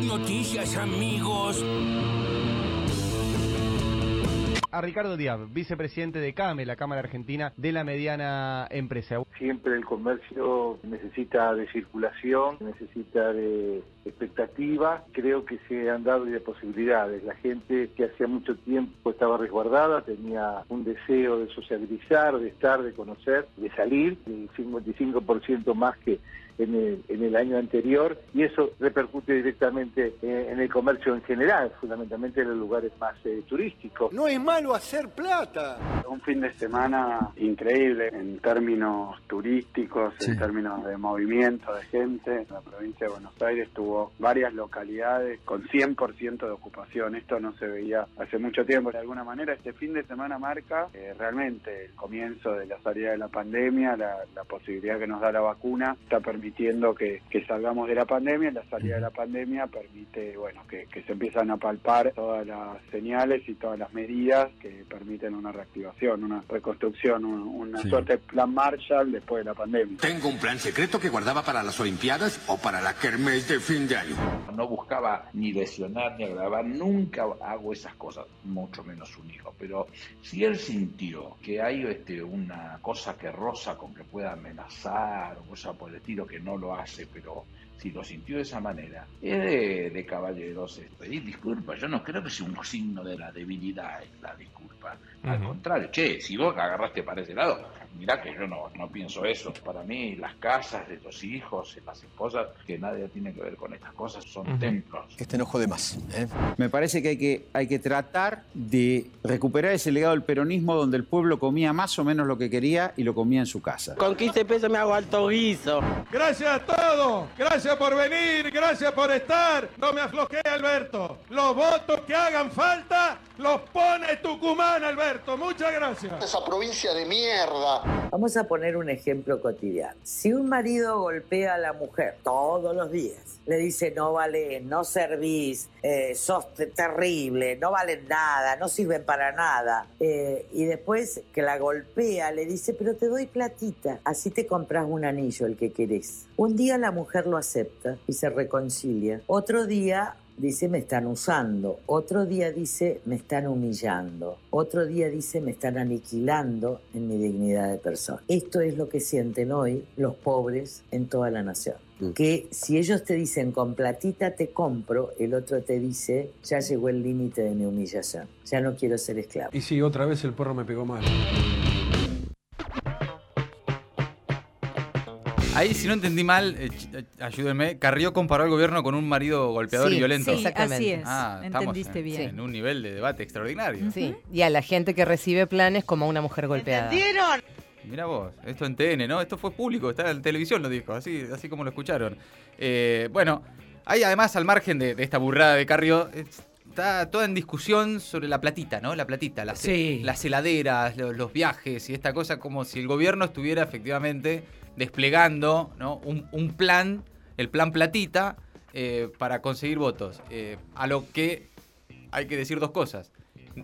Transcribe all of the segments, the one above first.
noticias, amigos. A Ricardo Díaz, vicepresidente de CAME, la Cámara Argentina de la Mediana Empresa. Siempre el comercio necesita de circulación, necesita de expectativa. Creo que se han dado de posibilidades. La gente que hacía mucho tiempo estaba resguardada, tenía un deseo de sociabilizar, de estar, de conocer, de salir, el 55% más que en el, en el año anterior y eso repercute directamente eh, en el comercio en general, fundamentalmente en los lugares más eh, turísticos. No es malo hacer plata. Un fin de semana increíble en términos turísticos, en términos de movimiento de gente. La provincia de Buenos Aires tuvo varias localidades con 100% de ocupación. Esto no se veía hace mucho tiempo. De alguna manera, este fin de semana marca eh, realmente el comienzo de la salida de la pandemia, la, la posibilidad que nos da la vacuna, está permitiendo permitiendo que, salgamos de la pandemia. La salida de la pandemia permite, bueno, que, se empiezan a palpar todas las señales y todas las medidas que permiten una reactivación, una reconstrucción, una suerte de plan Marshall después de la pandemia. Tengo un plan secreto que guardaba para las Olimpiadas o para la kermés de fin de año. No buscaba ni lesionar ni agravar, nunca hago esas cosas, mucho menos un hijo. Pero si él sintió que hay este, una cosa que roza con que pueda amenazar o cosa por el estilo que no lo hace, pero si lo sintió de esa manera, es de, caballeros pedir disculpas. Yo no creo que sea un signo de la debilidad la disculpa. Al contrario, che, si vos agarraste para ese lado, mirá que yo no, no pienso eso. Para mí, las casas de los hijos, las esposas, que nadie tiene que ver con estas cosas, son templos. Este enojo de más. ¿eh? Me parece que hay, que hay que tratar de recuperar ese legado del peronismo donde el pueblo comía más o menos lo que quería y lo comía en su casa. Con 15 pesos me hago alto guiso. Gracias a todos. Gracias por venir. Gracias por estar. No me aflojé, Alberto. Los votos que hagan falta los pone Tucumán, Alberto. Muchas gracias. Esa provincia de mierda. Vamos a poner un ejemplo cotidiano. Si un marido golpea a la mujer todos los días, le dice no vale, no servís, eh, sos terrible, no valen nada, no sirven para nada, eh, y después que la golpea le dice pero te doy platita, así te compras un anillo el que querés. Un día la mujer lo acepta y se reconcilia. Otro día dice me están usando, otro día dice me están humillando, otro día dice me están aniquilando en mi dignidad de persona. Esto es lo que sienten hoy los pobres en toda la nación. Mm. Que si ellos te dicen con platita te compro, el otro te dice ya llegó el límite de mi humillación, ya no quiero ser esclavo. Y si otra vez el perro me pegó mal. Ahí, si no entendí mal, eh, eh, ayúdenme, Carrió comparó al gobierno con un marido golpeador y violento. Sí, así es. Ah, Entendiste en, bien. En un nivel de debate extraordinario. Sí, y a la gente que recibe planes como una mujer golpeada. ¿Entendieron? Mira vos, esto en TN, ¿no? Esto fue público, está en televisión, lo dijo, así, así como lo escucharon. Eh, bueno, hay además, al margen de, esta burrada de Carrió, está toda en discusión sobre la platita, ¿no? La platita, las, las heladeras, los, viajes y esta cosa, como si el gobierno estuviera efectivamente desplegando ¿no? un, plan, el plan platita, eh, para conseguir votos. Eh, a lo que hay que decir dos cosas.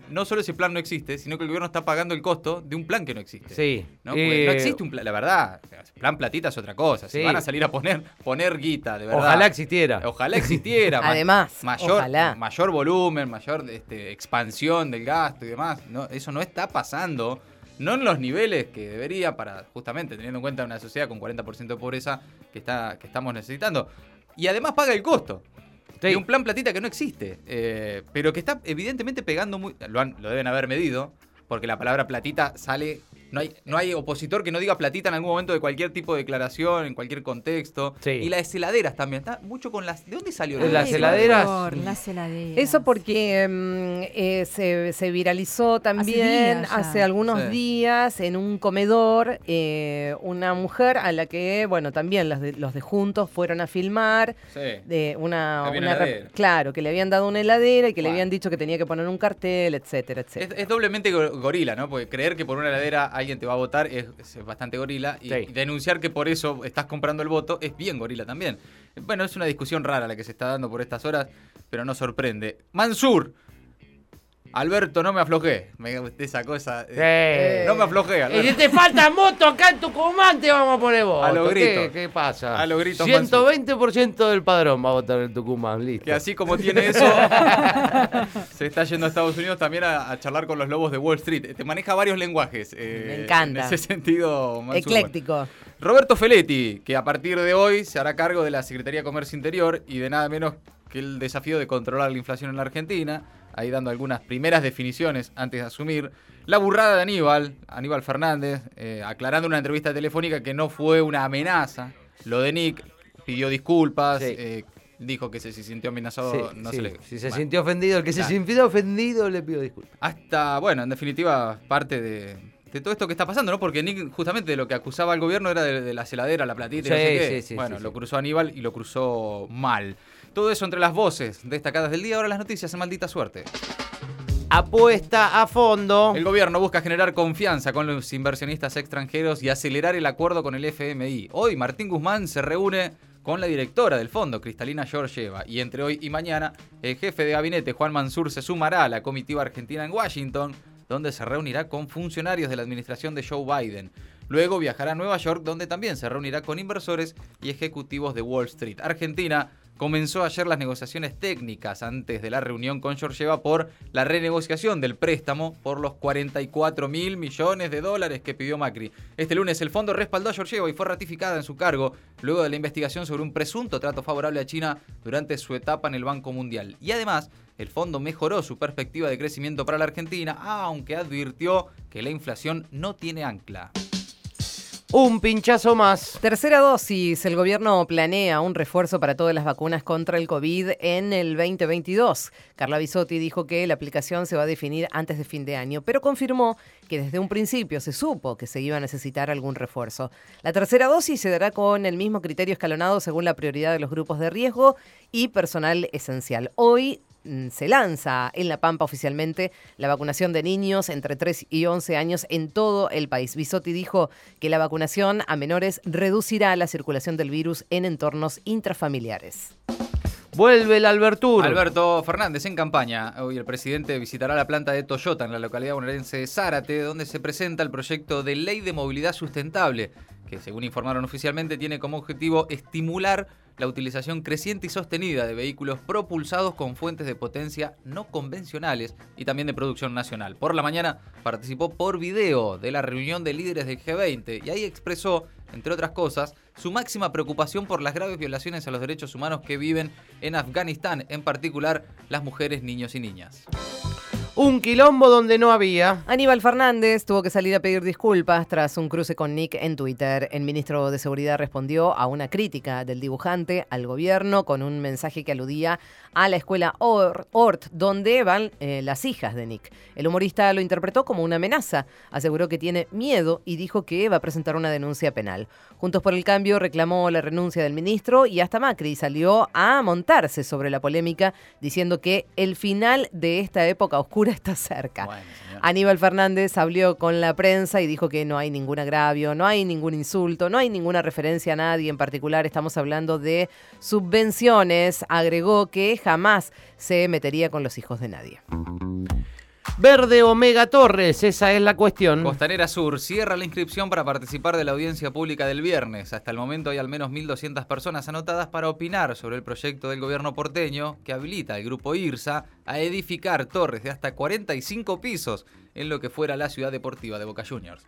No solo ese plan no existe, sino que el gobierno está pagando el costo de un plan que no existe. Sí. Eh, ¿no? no existe un plan, la verdad, plan platita es otra cosa. Si van a salir a poner, poner guita, de verdad. Ojalá existiera. Ojalá existiera. Además, mayor, mayor volumen, mayor este, expansión del gasto y demás. No, eso no está pasando no en los niveles que debería para justamente teniendo en cuenta una sociedad con 40% de pobreza que, está, que estamos necesitando. Y además paga el costo. De un plan platita que no existe, eh, pero que está evidentemente pegando muy... Lo, lo deben haber medido, porque la palabra platita sale no hay, no hay opositor que no diga platita en algún momento de cualquier tipo de declaración, en cualquier contexto. Y las heladeras también. Está mucho con las. ¿De dónde salió las heladeras? las heladeras. Eso porque mm, eh, se, viralizó también hace, algunos días en un comedor eh, una mujer a la que, bueno, también los de, los de Juntos fueron a filmar. De una, claro, que le habían dado una heladera y que le habían dicho que tenía que poner un cartel, etcétera, etcétera. Es, doblemente gorila, ¿no? Porque creer que por una heladera alguien te va a votar es, bastante gorila y, denunciar que por eso estás comprando el voto es bien gorila también. Bueno, es una discusión rara la que se está dando por estas horas, pero no sorprende. Mansur Alberto, no me aflojé. Me esa cosa. Eh, no me aflojé. Y si te falta moto acá en Tucumán, te vamos a poner vos. A los gritos. ¿Qué, pasa? A los gritos. 120% del padrón va a votar en Tucumán, listo. Que así como tiene eso, se está yendo a Estados Unidos también a, charlar con los lobos de Wall Street. Te maneja varios lenguajes. Eh, me encanta. En ese sentido, Ecléctico. Roberto Feletti, que a partir de hoy se hará cargo de la Secretaría de Comercio Interior y de nada menos que el desafío de controlar la inflación en la Argentina ahí dando algunas primeras definiciones antes de asumir. La burrada de Aníbal, Aníbal Fernández, eh, aclarando una entrevista telefónica que no fue una amenaza. Lo de Nick, pidió disculpas, eh, dijo que se, sintió amenazado. no Se le, si se sintió ofendido, el que se sintió ofendido le pido disculpas. Hasta, bueno, en definitiva, parte de, todo esto que está pasando, ¿no? Porque Nick, justamente de lo que acusaba al gobierno era de, la celadera, la platita y no sé qué. bueno, lo cruzó Aníbal y lo cruzó mal. Todo eso entre las voces destacadas del día. Ahora las noticias en maldita suerte. Apuesta a fondo. El gobierno busca generar confianza con los inversionistas extranjeros y acelerar el acuerdo con el FMI. Hoy Martín Guzmán se reúne con la directora del fondo, Cristalina Georgieva, y entre hoy y mañana el jefe de gabinete, Juan Mansur, se sumará a la comitiva argentina en Washington, donde se reunirá con funcionarios de la administración de Joe Biden. Luego viajará a Nueva York, donde también se reunirá con inversores y ejecutivos de Wall Street. Argentina comenzó ayer las negociaciones técnicas antes de la reunión con Georgieva por la renegociación del préstamo por los 44 mil millones de dólares que pidió Macri. Este lunes el fondo respaldó a Georgieva y fue ratificada en su cargo luego de la investigación sobre un presunto trato favorable a China durante su etapa en el Banco Mundial. Y además, el fondo mejoró su perspectiva de crecimiento para la Argentina, aunque advirtió que la inflación no tiene ancla. Un pinchazo más. Tercera dosis. El gobierno planea un refuerzo para todas las vacunas contra el COVID en el 2022. Carla Bisotti dijo que la aplicación se va a definir antes de fin de año, pero confirmó que desde un principio se supo que se iba a necesitar algún refuerzo. La tercera dosis se dará con el mismo criterio escalonado según la prioridad de los grupos de riesgo y personal esencial. Hoy se lanza en La Pampa oficialmente la vacunación de niños entre 3 y 11 años en todo el país. Bisotti dijo que la vacunación a menores reducirá la circulación del virus en entornos intrafamiliares. Vuelve el Albertur. Alberto Fernández en campaña. Hoy el presidente visitará la planta de Toyota en la localidad bonaerense de Zárate, donde se presenta el proyecto de ley de movilidad sustentable, que según informaron oficialmente tiene como objetivo estimular la utilización creciente y sostenida de vehículos propulsados con fuentes de potencia no convencionales y también de producción nacional. Por la mañana participó por video de la reunión de líderes del G20 y ahí expresó, entre otras cosas, su máxima preocupación por las graves violaciones a los derechos humanos que viven en Afganistán, en particular las mujeres, niños y niñas. Un quilombo donde no había. Aníbal Fernández tuvo que salir a pedir disculpas tras un cruce con Nick en Twitter. El ministro de Seguridad respondió a una crítica del dibujante al gobierno con un mensaje que aludía a la escuela Ort, donde van eh, las hijas de Nick. El humorista lo interpretó como una amenaza, aseguró que tiene miedo y dijo que va a presentar una denuncia penal. Juntos por el Cambio reclamó la renuncia del ministro y hasta Macri salió a montarse sobre la polémica diciendo que el final de esta época oscura está cerca. Aníbal Fernández habló con la prensa y dijo que no hay ningún agravio, no hay ningún insulto, no hay ninguna referencia a nadie en particular, estamos hablando de subvenciones. Agregó que jamás se metería con los hijos de nadie. Verde Omega Torres, esa es la cuestión. Costanera Sur cierra la inscripción para participar de la audiencia pública del viernes. Hasta el momento hay al menos 1.200 personas anotadas para opinar sobre el proyecto del gobierno porteño que habilita al grupo IRSA a edificar torres de hasta 45 pisos en lo que fuera la ciudad deportiva de Boca Juniors.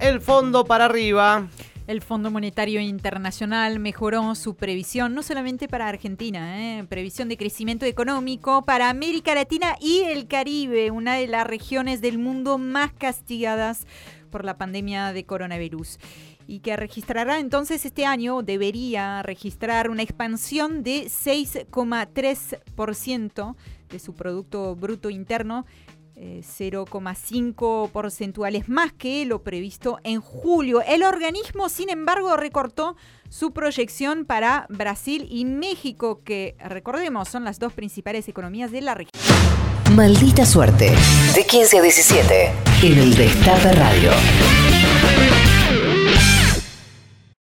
El fondo para arriba. El Fondo Monetario Internacional mejoró su previsión, no solamente para Argentina, ¿eh? previsión de crecimiento económico para América Latina y el Caribe, una de las regiones del mundo más castigadas por la pandemia de coronavirus y que registrará entonces este año, debería registrar una expansión de 6,3% de su Producto Bruto Interno 0,5 eh, porcentuales más que lo previsto en julio. El organismo, sin embargo, recortó su proyección para Brasil y México, que recordemos son las dos principales economías de la región. Maldita suerte. De 15 a 17 en el Destape Radio.